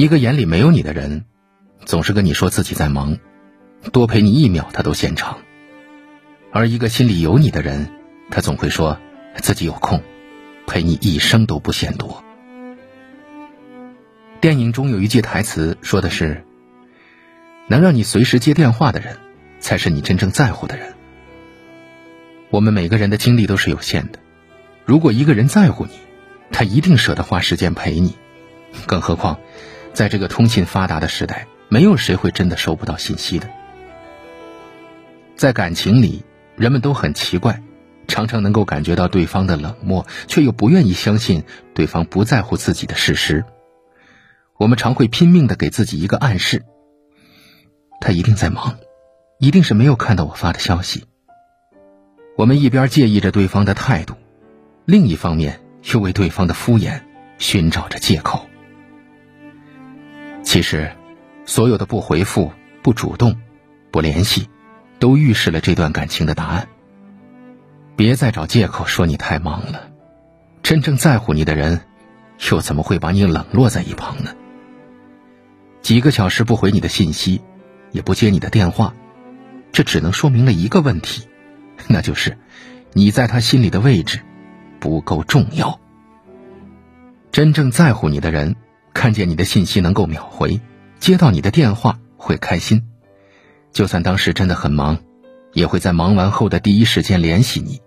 一个眼里没有你的人，总是跟你说自己在忙，多陪你一秒他都嫌长；而一个心里有你的人，他总会说自己有空，陪你一生都不嫌多。电影中有一句台词说的是：“能让你随时接电话的人，才是你真正在乎的人。”我们每个人的精力都是有限的，如果一个人在乎你，他一定舍得花时间陪你。更何况，在这个通信发达的时代，没有谁会真的收不到信息的。在感情里，人们都很奇怪，常常能够感觉到对方的冷漠，却又不愿意相信对方不在乎自己的事实。我们常会拼命的给自己一个暗示：他一定在忙，一定是没有看到我发的消息。我们一边介意着对方的态度，另一方面又为对方的敷衍寻找着借口。其实，所有的不回复、不主动、不联系，都预示了这段感情的答案。别再找借口说你太忙了，真正在乎你的人，又怎么会把你冷落在一旁呢？几个小时不回你的信息，也不接你的电话，这只能说明了一个问题。那就是，你在他心里的位置不够重要。真正在乎你的人，看见你的信息能够秒回，接到你的电话会开心，就算当时真的很忙，也会在忙完后的第一时间联系你。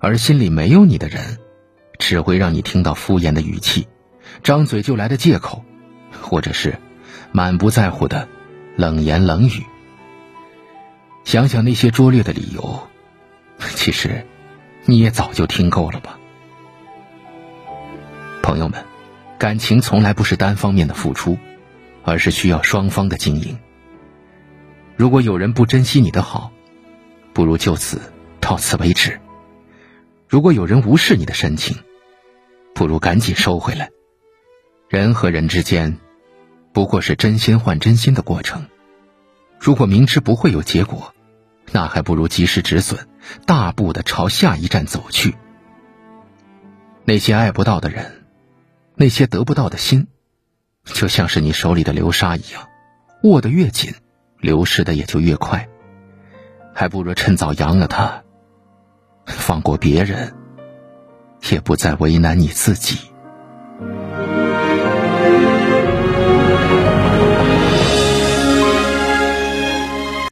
而心里没有你的人，只会让你听到敷衍的语气，张嘴就来的借口，或者是满不在乎的冷言冷语。想想那些拙劣的理由，其实你也早就听够了吧。朋友们，感情从来不是单方面的付出，而是需要双方的经营。如果有人不珍惜你的好，不如就此到此为止；如果有人无视你的深情，不如赶紧收回来。人和人之间，不过是真心换真心的过程。如果明知不会有结果，那还不如及时止损，大步的朝下一站走去。那些爱不到的人，那些得不到的心，就像是你手里的流沙一样，握得越紧，流失的也就越快。还不如趁早扬了它，放过别人，也不再为难你自己。